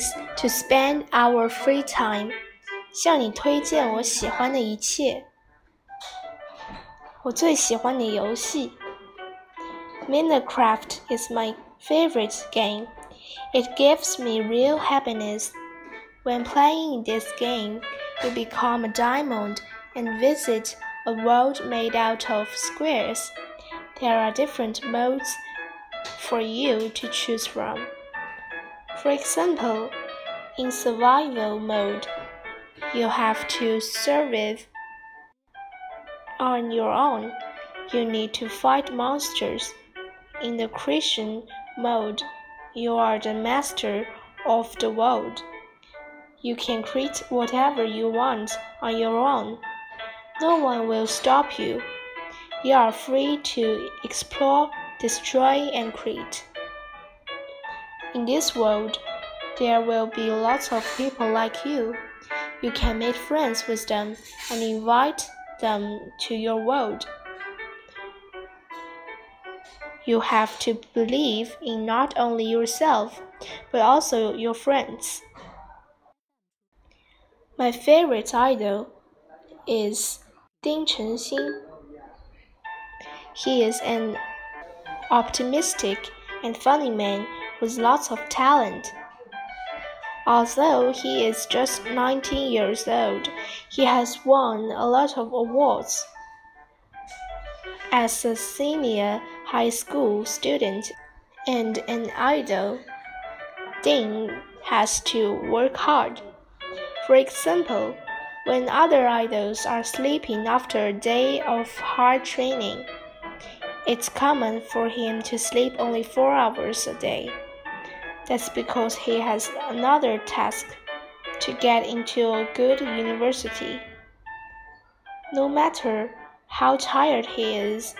place to spend our free time. 向你推荐我喜欢的一切。我最喜欢的游戏。Minecraft is my favorite game. It gives me real happiness. When playing this game, you become a diamond and visit a world made out of squares. There are different modes for you to choose from. For example, in survival mode, you have to survive on your own. You need to fight monsters. In the creation mode, you are the master of the world. You can create whatever you want on your own. No one will stop you. You are free to explore, destroy, and create. In this world, there will be lots of people like you. You can make friends with them and invite them to your world. You have to believe in not only yourself, but also your friends. My favorite idol is Ding Chengxin. He is an optimistic and funny man with lots of talent. Although he is just 19 years old, he has won a lot of awards. As a senior high school student and an idol, Ding has to work hard. For example, when other idols are sleeping after a day of hard training, it's common for him to sleep only four hours a day. That's because he has another task to get into a good university. No matter how tired he is,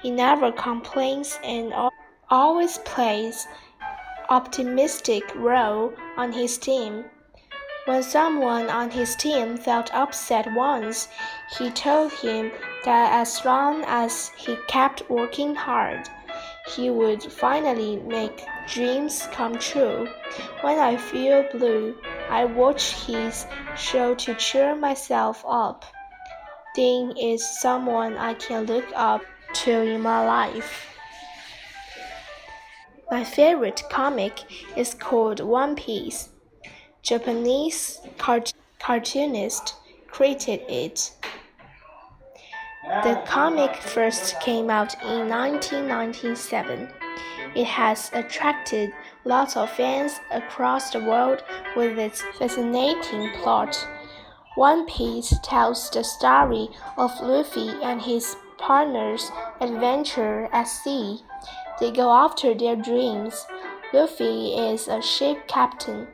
he never complains and always plays optimistic role on his team. When someone on his team felt upset once, he told him that as long as he kept working hard, he would finally make dreams come true. When I feel blue, I watch his show to cheer myself up. Ding is someone I can look up to in my life. My favorite comic is called One Piece. Japanese cart cartoonist created it. The comic first came out in 1997. It has attracted lots of fans across the world with its fascinating plot. One Piece tells the story of Luffy and his partner's adventure at sea. They go after their dreams. Luffy is a ship captain.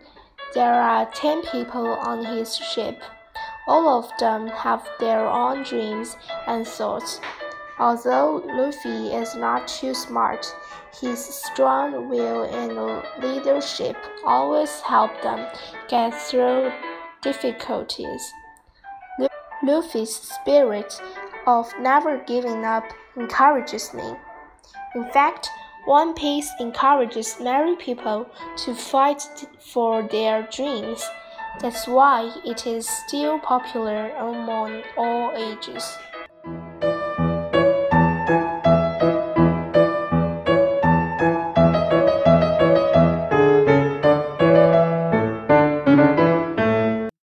There are 10 people on his ship. All of them have their own dreams and thoughts. Although Luffy is not too smart, his strong will and leadership always help them get through difficulties. Luffy's spirit of never giving up encourages me. In fact, One Piece encourages many people to fight for their dreams. That's why it is still popular among all ages.